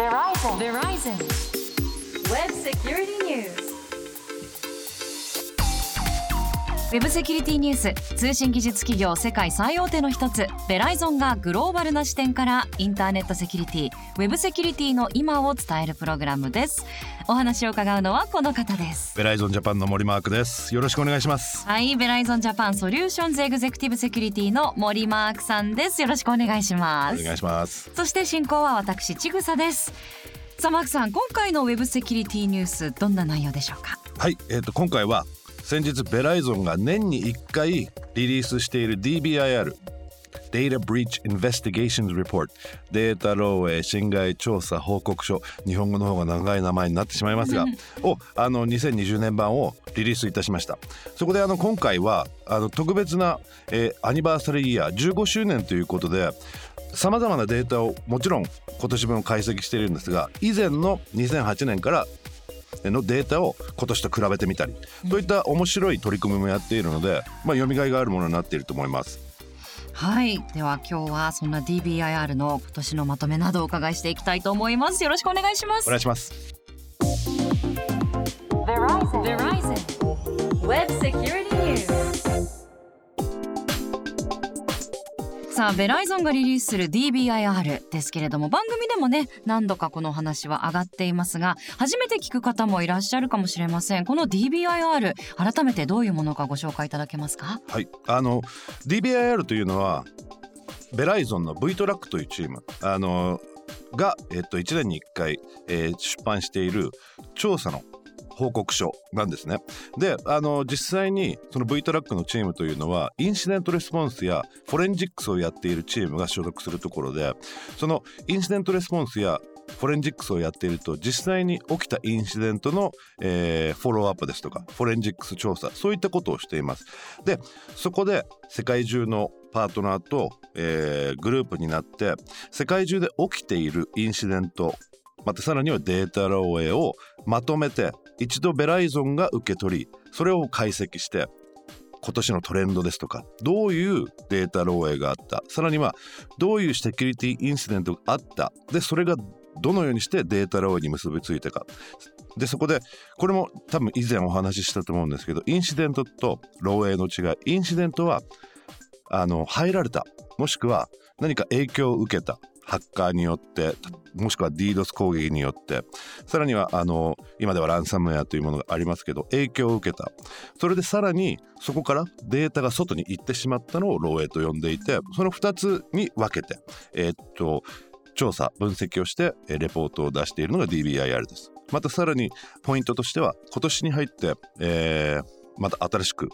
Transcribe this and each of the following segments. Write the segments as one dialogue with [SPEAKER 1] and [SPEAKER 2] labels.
[SPEAKER 1] Verizon. Verizon. Web Security News.
[SPEAKER 2] ウェブセキュリティニュース通信技術企業世界最大手の一つベライゾンがグローバルな視点からインターネットセキュリティウェブセキュリティの今を伝えるプログラムです。お話を伺うのはこの方です。
[SPEAKER 3] ベライゾンジャパンの森マークです。よろしくお願いします。
[SPEAKER 2] はいベライゾンジャパンソリューションズエグゼクティブセキュリティの森マークさんです。よろしくお願いします。
[SPEAKER 3] お願いします。
[SPEAKER 2] そして進行は私ちぐさです。さあマークさん今回のウェブセキュリティニュースどんな内容でしょうか？
[SPEAKER 3] はいえっ、と今回は先日ベライゾンが年に1回リリースしている DBIR Data Breach Investigations Report データ漏洩侵害調査報告書。日本語の方が長い名前になってしまいますが。をあの2020年版をリリースいたしました。そこであの今回はあの特別な、えーアニバーサリーイヤー15周年ということでさまざまなデータをもちろん今年分解析しているんですが以前の2008年からのデータを今年と比べてみたり、そういった面白い取り組みもやっているので、まあ、読みがいがあるものになっていると思います。
[SPEAKER 2] はいでは今日はそんな DBIR の今年のまとめなどをお伺いしていきたいと思いますよろしくお願いします
[SPEAKER 3] お願いします。
[SPEAKER 1] Verizon. Verizon. Web Security News.
[SPEAKER 2] さあベライゾンがリリースする DBIR ですけれども番組でもね何度かこの話は上がっていますが初めて聞く方もいらっしゃるかもしれません。この DBIR 改めてどういうものかご紹介いただけますか？
[SPEAKER 3] はい、あの DBIR というのはベライゾンの V トラックというチーム。あのが、えっと、1年に1回、えー出版している調査の報告書なんですね。であの実際にその V トラックのチームというのはインシデントレスポンスやフォレンジックスをやっているチームが所属するところでそのインシデントレスポンスや forensics をやっていると実際に起きたインシデントの、えーフォローアップですとか forensics 調査そういったことをしています。でそこで世界中のパートナーと、えーグループになって世界中で起きているインシデントまたさらにはデータ漏洩をまとめて一度ベライゾンが受け取りそれを解析して今年のトレンドですとかどういうデータ漏洩があった。さらにはどういうセキュリティインシデントがあった。でそれがどのようにしてデータ漏洩に結びついたか。でそこでこれも多分以前お話ししたと思うんですけどインシデントと漏洩の違い。インシデントはあの入られた。もしくは何か影響を受けた。ハッカーによってもしくは DDoS 攻撃によってさらにはあの今ではランサムウェアというものがありますけど影響を受けた。それでさらにそこからデータが外に行ってしまったのを漏洩と呼んでいてその2つに分けてえーっと調査分析をしてレポートを出しているのが DBIR です。またさらにポイントとしては今年に入って、えーまた新しく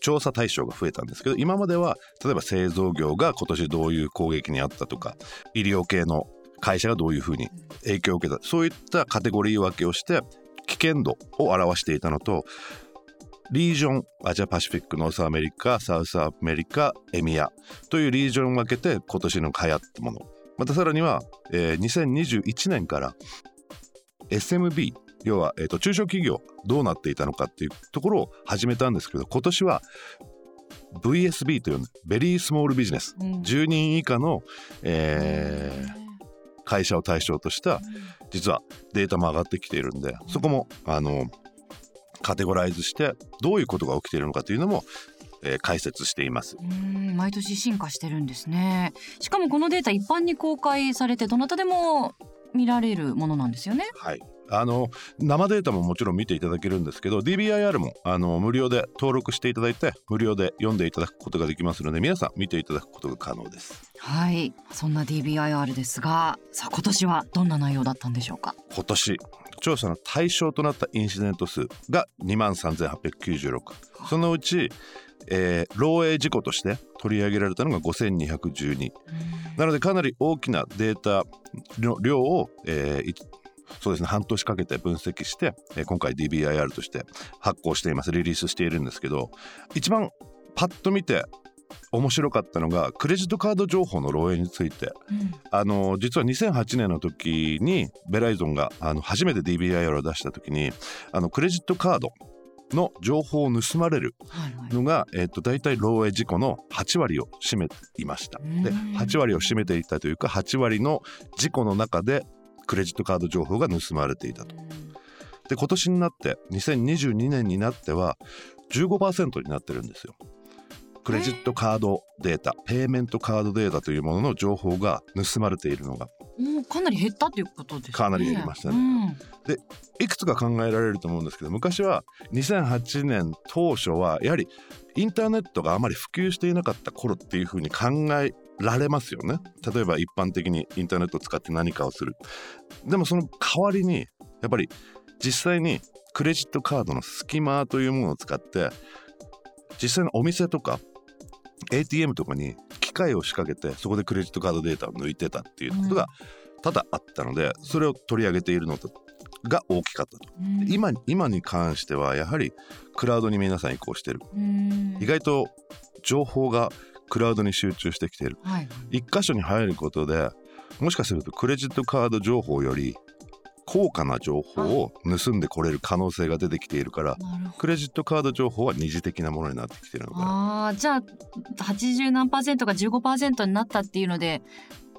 [SPEAKER 3] 調査対象が増えたんですけど今までは例えば製造業が今年どういう攻撃にあったとか医療系の会社がどういうふうに影響を受けたそういったカテゴリー分けをして危険度を表していたのとリージョンアジアパシフィックノースアメリカサウスアメリカ EMEAというリージョンを分けて今年の流行ったもの。またさらには、えー2021年から SMB 要は、えーと中小企業どうなっていたのかっていうところを始めたんですけど今年は VSB というベリースモールビジネス
[SPEAKER 2] うん。
[SPEAKER 3] 10人以下の、えー会社を対象とした実はデータも上がってきているんでそこもあのカテゴライズしてどういうことが起きているのかというのも、えー解説しています。
[SPEAKER 2] うん。毎年進化してるんですね。しかもこのデータ一般に公開されてどなたでも見られるものなんですよね。
[SPEAKER 3] はいあの生データももちろん見ていただけるんですけど DBIR もあの無料で登録していただいて無料で読んでいただくことができますので皆さん見ていただくことが可能です。
[SPEAKER 2] はい。そんな DBIR ですがさあ今年はどんな内容だったんでしょうか？
[SPEAKER 3] 今年調査の対象となったインシデント数が2万3896そのうち、えー漏洩事故として取り上げられたのが5212なのでかなり大きなデータの量を、えーいそうですね。半年かけて分析して、えー今回 DBIR として発行しています。リリースしているんですけど一番パッと見て面白かったのがクレジットカード情報の漏洩について。
[SPEAKER 2] うん。
[SPEAKER 3] あの実は2008年の時にベライゾンがあの初めて DBIR を出した時にあのクレジットカードの情報を盗まれる
[SPEAKER 2] はいはい。
[SPEAKER 3] のが、えっと大体漏洩事故の8割を占めていました。で
[SPEAKER 2] うん。
[SPEAKER 3] 8割を占めていたというか8割の事故の中でクレジットカード情報が盗まれていたと。で今年になって2022年になっては15%になってるんですよ。クレジットカードデータ、ペイメントカードデータというものの情報が盗まれているのが
[SPEAKER 2] もうかなり減ったということですね。
[SPEAKER 3] かなり減りましたね
[SPEAKER 2] うん
[SPEAKER 3] いくつか考えられると思うんですけど昔は2008年当初はやはりインターネットがあまり普及していなかった頃っていうふうに考えられますよね。例えば一般的にインターネットを使って何かをする。でもその代わりにやっぱり実際にクレジットカードのスキマというものを使って実際のお店とか ATM とかに機械を仕掛けてそこでクレジットカードデータを抜いてたっていうことが多々あったのでそれを取り上げているのとが大きかったと。
[SPEAKER 2] うん。
[SPEAKER 3] 今今に関してはやはりクラウドに皆さん移行してる。
[SPEAKER 2] うん。
[SPEAKER 3] 意外と情報がクラウドに集中してきている。
[SPEAKER 2] はい。
[SPEAKER 3] 一箇所に入ることでもしかするとクレジットカード情報より高価な情報を盗んでこれる可能性が出てきているからクレジットカード情報は二次的なものになってきているのかな。
[SPEAKER 2] あーじゃあ80何パーセントが15%になったっていうので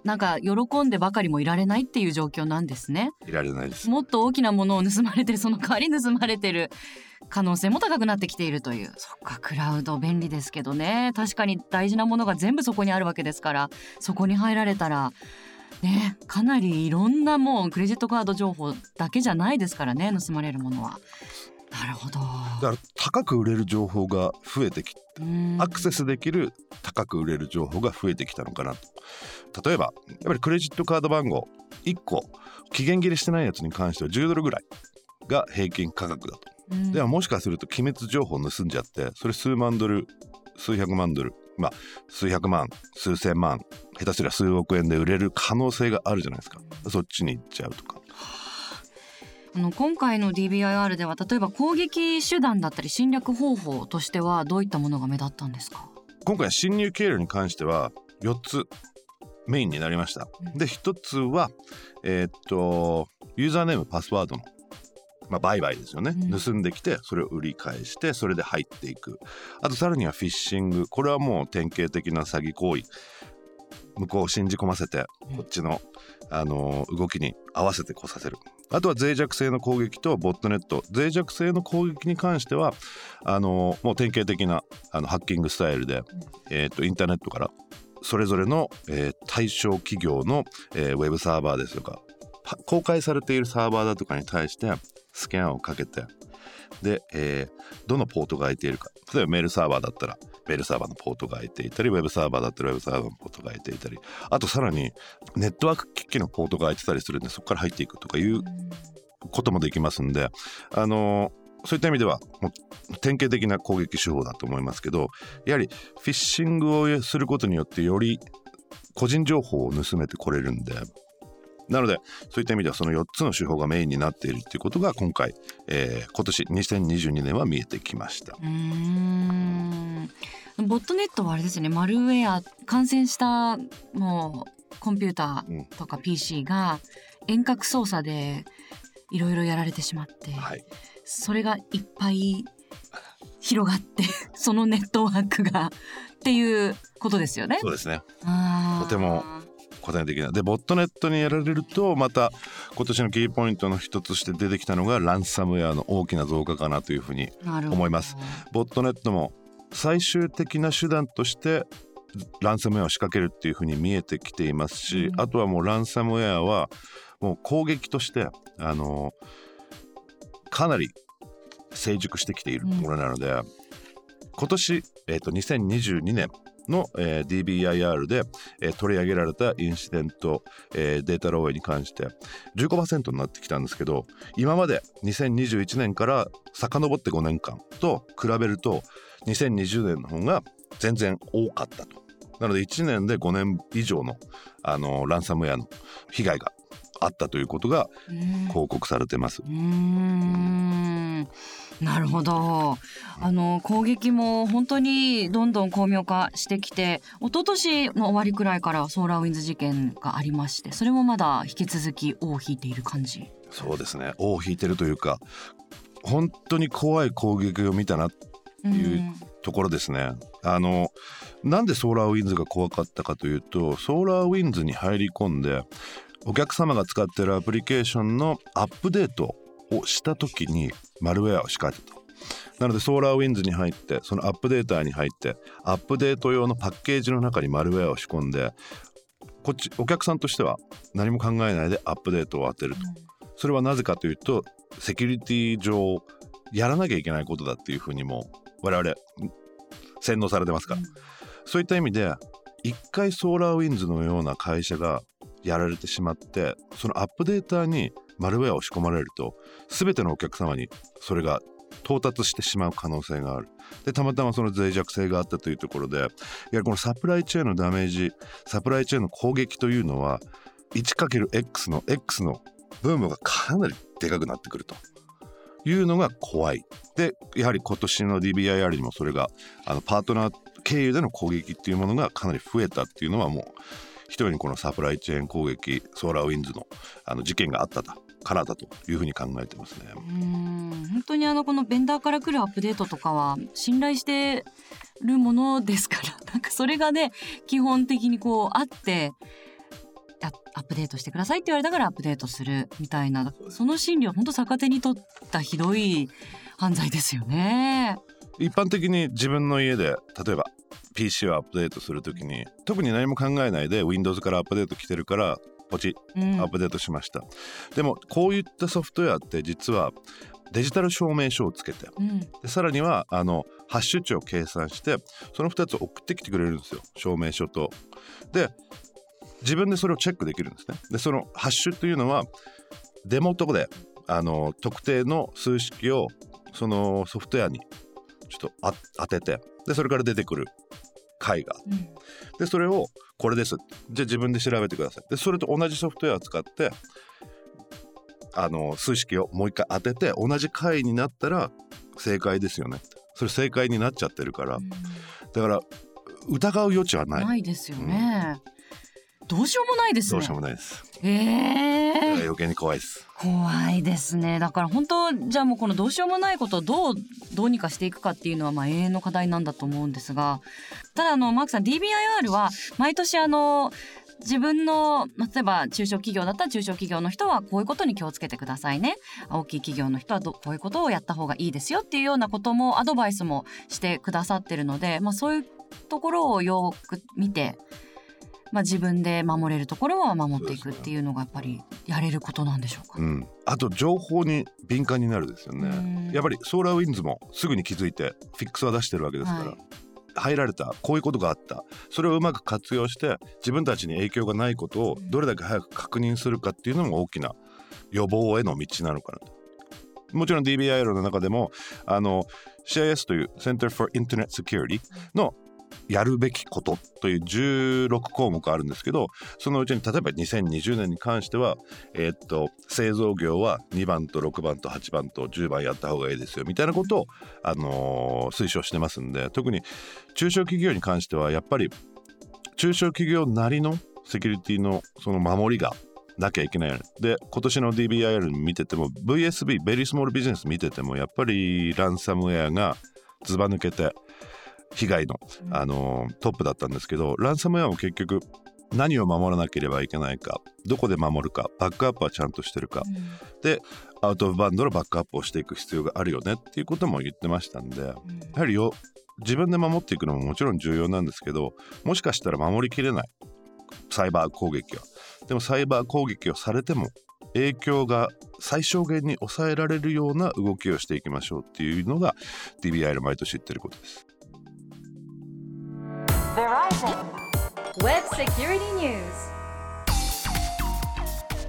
[SPEAKER 2] なんか喜んでばかりもいられないっていう状況なんですね。
[SPEAKER 3] いられないです。
[SPEAKER 2] もっと大きなものを盗まれてるその代わり盗まれてる可能性も高くなってきているという。そっかクラウド便利ですけどね。確かに大事なものが全部そこにあるわけですからそこに入られたらねかなりいろんなもうクレジットカード情報だけじゃないですからね盗まれるものは。なるほど。
[SPEAKER 3] だから高く売れる情報が増えてき
[SPEAKER 2] うん。
[SPEAKER 3] アクセスできる高く売れる情報が増えてきたのかなと。例えばやっぱりクレジットカード番号1個期限切れしてないやつに関しては10ドルぐらいが平均価格だと。
[SPEAKER 2] うん。
[SPEAKER 3] ではもしかすると機密情報を盗んじゃってそれ数万ドル数百万ドルまあ数百万数千万下手すりゃ数億円で売れる可能性があるじゃないですか。そっちに行っちゃうとか
[SPEAKER 2] あの今回の DBIR では例えば攻撃手段だったり侵略方法としてはどういったものが目立ったんですか？
[SPEAKER 3] 今回侵入経路に関しては4つメインになりました。
[SPEAKER 2] うん。
[SPEAKER 3] で1つはえーっとユーザーネームパスワードのまあ、売買ですよね、
[SPEAKER 2] うん。
[SPEAKER 3] 盗んできてそれを売り返してそれで入っていく。あとさらにはフィッシング。これはもう典型的な詐欺行為。向こうを信じ込ませて
[SPEAKER 2] うん。
[SPEAKER 3] こっちの、あのー動きに合わせてこさせるあとは脆弱性の攻撃とボットネット。脆弱性の攻撃に関してはあのーもう典型的なあのハッキングスタイルで、えー、とインターネットからそれぞれの、えー対象企業の、えーウェブサーバーですとかは公開されているサーバーだとかに対してスキャンをかけてで、えーどのポートが空いているか。例えばメールサーバーだったらメールサーバーのポートが空いていたりウェブサーバーだったらウェブサーバーのポートが空いていたりあとさらにネットワーク機器のポートが空いてたりするんでそこから入っていくとかいうこともできますんであのそういった意味では典型的な攻撃手法だと思いますけどやはりフィッシングをすることによってより個人情報を盗めてこれるんでなのでそういった意味ではその4つの手法がメインになっているっていうことが今回、えー今年2022年は見えてきました。
[SPEAKER 2] うーん。ボットネットはあれですねマルウェア感染したもうコンピュータ
[SPEAKER 3] うん。
[SPEAKER 2] ーとか PC が遠隔操作でいろいろやられてしまって、
[SPEAKER 3] はい、
[SPEAKER 2] それがいっぱい広がって そのネットワークがっていうことですよね。
[SPEAKER 3] そうですね。とても答え的なでボットネットにやられるとまた今年のキーポイントの一つとして出てきたのがランサムウェアの大きな増加かなというふうに思います。ボットネットも最終的な手段としてランサムウェアを仕掛けるっていうふうに見えてきていますし、
[SPEAKER 2] うん。
[SPEAKER 3] あとはもうランサムウェアはもう攻撃としてあのかなり成熟してきているものなので、今年、えー、と2022年の、えー DBIR で、えー取り上げられたインシデント、えーデータ漏洩に関して15%になってきたんですけど今まで2021年から遡って5年間と比べると2020年の方が全然多かったと。なので1年で5年以上のあのランサムウェアの被害があったということが
[SPEAKER 2] うん
[SPEAKER 3] 報告されてます。
[SPEAKER 2] うーんなるほどあの攻撃も本当にどんどん巧妙化してきて一昨年の終わりくらいからソーラーウィンズ事件がありましてそれもまだ引き続き尾を引いている感じ？
[SPEAKER 3] そうですね尾を引いてるというか本当に怖い攻撃を見たないうところですね。あのなんでソーラーウィンズが怖かったかというとソーラーウィンズに入り込んでお客様が使っているアプリケーションのアップデートをした時にマルウェアを仕掛けたと。なのでソーラーウィンズに入ってそのアップデーターに入ってアップデート用のパッケージの中にマルウェアを仕込んでこっちお客さんとしては何も考えないでアップデートを当てると。それはなぜかというとセキュリティ上やらなきゃいけないことだっていうふうにも我々洗脳されてますから、そういった意味で一回ソーラーウィンズのような会社がやられてしまってそのアップデータにマルウェアを仕込まれると全てのお客様にそれが到達してしまう可能性がある。でたまたまその脆弱性があったというところでいやこのサプライチェーンのダメージサプライチェーンの攻撃というのは 1×X の X のブームがかなりでかくなってくると。いうのが怖い。でやはり今年の DBIR にもそれがあのパートナー経由での攻撃っていうものがかなり増えたっていうのはもう一人にこのサプライチェーン攻撃ソーラーウィンズのあの事件があったからだというふうに考えてますね。
[SPEAKER 2] うん本当にあのこのベンダーから来るアップデートとかは信頼してるものですから なんかそれがね基本的にこうあってアップデートしてくださいって言われたからアップデートするみたいなその心理は本当逆手に取ったひどい犯罪ですよね。
[SPEAKER 3] 一般的に自分の家で例えば PC をアップデートするときに特に何も考えないで Windows からアップデート来てるからポチ
[SPEAKER 2] うん。
[SPEAKER 3] アップデートしました、でもこういったソフトウェアって実はデジタル証明書をつけて
[SPEAKER 2] うん。
[SPEAKER 3] でさらにはあのハッシュ値を計算してその2つを送ってきてくれるんですよ。証明書と。で自分でそれをチェックできるんですね。でそのハッシュというのはデモとであの特定の数式をそのソフトウェアにちょっとあ当ててでそれから出てくる解が
[SPEAKER 2] うん。
[SPEAKER 3] でそれをこれです。じゃあ自分で調べてください。でそれと同じソフトウェアを使ってあの数式をもう一回当てて同じ解になったら正解ですよねそれ正解になっちゃってるから。だから疑う余地はない、
[SPEAKER 2] ないですよね。どうしようもないですね。
[SPEAKER 3] どうしようもないです、
[SPEAKER 2] ええ
[SPEAKER 3] 余計に怖いです
[SPEAKER 2] 怖いですね。だから本当じゃあもうこのどうしようもないことをどうどうにかしていくかっていうのはまあ永遠の課題なんだと思うんですが、ただあのマークさん DBIR は毎年あの自分のまあ例えば中小企業だったら中小企業の人はこういうことに気をつけてくださいね大きい企業の人はどこういうことをやった方がいいですよっていうようなこともアドバイスもしてくださってるので、まあ、そういうところをよく見て、まあ、自分で守れるところは守っていくっていうのがやっぱりやれることなんでしょうか。
[SPEAKER 3] うん、あと情報に敏感になるですよ
[SPEAKER 2] うん。
[SPEAKER 3] ねやっぱりソーラーウィンズもすぐに気づいてフィックスは出してるわけですから、
[SPEAKER 2] はい。
[SPEAKER 3] 入られたこういうことがあった。それをうまく活用して自分たちに影響がないことをどれだけ早く確認するかっていうのも大きな予防への道なのかなと。もちろん DBIR の中でもあの CIS という Center for Internet Security のやるべきことという16項目あるんですけどそのうちに例えば2020年に関しては、えーっと製造業は2番と6番と8番と10番やった方がいいですよみたいなことを、あのー推奨してますんで特に中小企業に関してはやっぱり中小企業なりのセキュリティのその守りがなきゃいけない。よねで今年の DBIR 見てても VSB ベリースモールビジネス見ててもやっぱりランサムウェアがずば抜けて被害の、あのートップだったんですけどランサムウェアも結局何を守らなければいけないかどこで守るかバックアップはちゃんとしてるか。でアウト・オブ・バンドのバックアップをしていく必要があるよねっていうことも言ってましたんでやはりよ自分で守っていくのももちろん重要なんですけどもしかしたら守りきれない。サイバー攻撃は。でもサイバー攻撃をされても影響が最小限に抑えられるような動きをしていきましょうっていうのが DBI の毎年言ってることです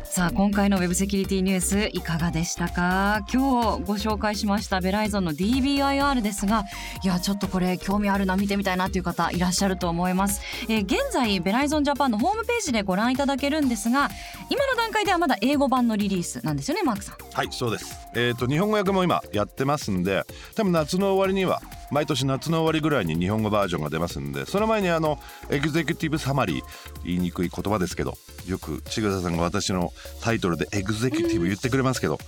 [SPEAKER 2] さあ今回のウェブセキュリティニュースいかがでしたか？今日ご紹介しましたベライゾンの DBIR ですがいやちょっとこれ興味あるな見てみたいなという方いらっしゃると思います、えー現在ベライゾンジャパンのホームページでご覧いただけるんですが今の段階ではまだ英語版のリリースなんですよねマークさん。
[SPEAKER 3] はいそうです。えっ、と日本語訳も今やってますんで多分夏の終わりには毎年夏の終わりぐらいに日本語バージョンが出ますんでその前にあのexecutive summary 言いにくい言葉ですけどよく千草さんが私のタイトルで executive 言ってくれますけど、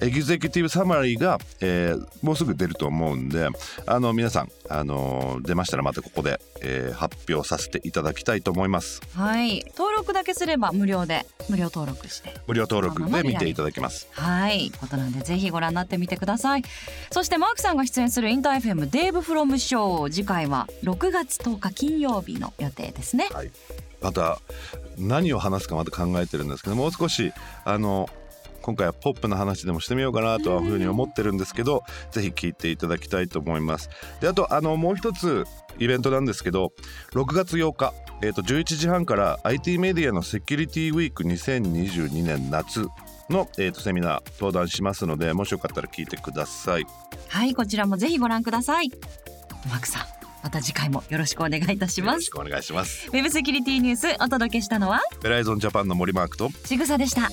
[SPEAKER 3] executive summary が、えーもうすぐ出ると思うんであの皆さん、あの出ましたらまたここで、えー発表させていただきたいと思います。
[SPEAKER 2] はい。登録だけすれば無料で無料登録して。
[SPEAKER 3] 無料登録で見ていただきます。
[SPEAKER 2] はい。ことなんでぜひご覧になってみてください。そしてマークさんが出演するインター FM Dave Fromm Show。次回は6月10日金曜日の予定ですね。
[SPEAKER 3] はい、また何を話すかまた考えてるんですけどもう少しあの今回はポップな話でもしてみようかなとはふうに思ってるんですけどぜひ聞いていただきたいと思います。であとあのもう一つイベントなんですけど6月8日、えー、と11時半から IT メディアのセキュリティウィーク2022年夏。の、えー、とセミナー登壇しますのでもしよかったら聞いてください。
[SPEAKER 2] はいこちらもぜひご覧ください。マークさんまた次回もよろしくお願いいたします。
[SPEAKER 3] よろしくお願いします。
[SPEAKER 2] ウェブセキュリティニュースお届けしたのは？
[SPEAKER 3] ベライゾンジャパンの森マークと。
[SPEAKER 2] ちぐさでした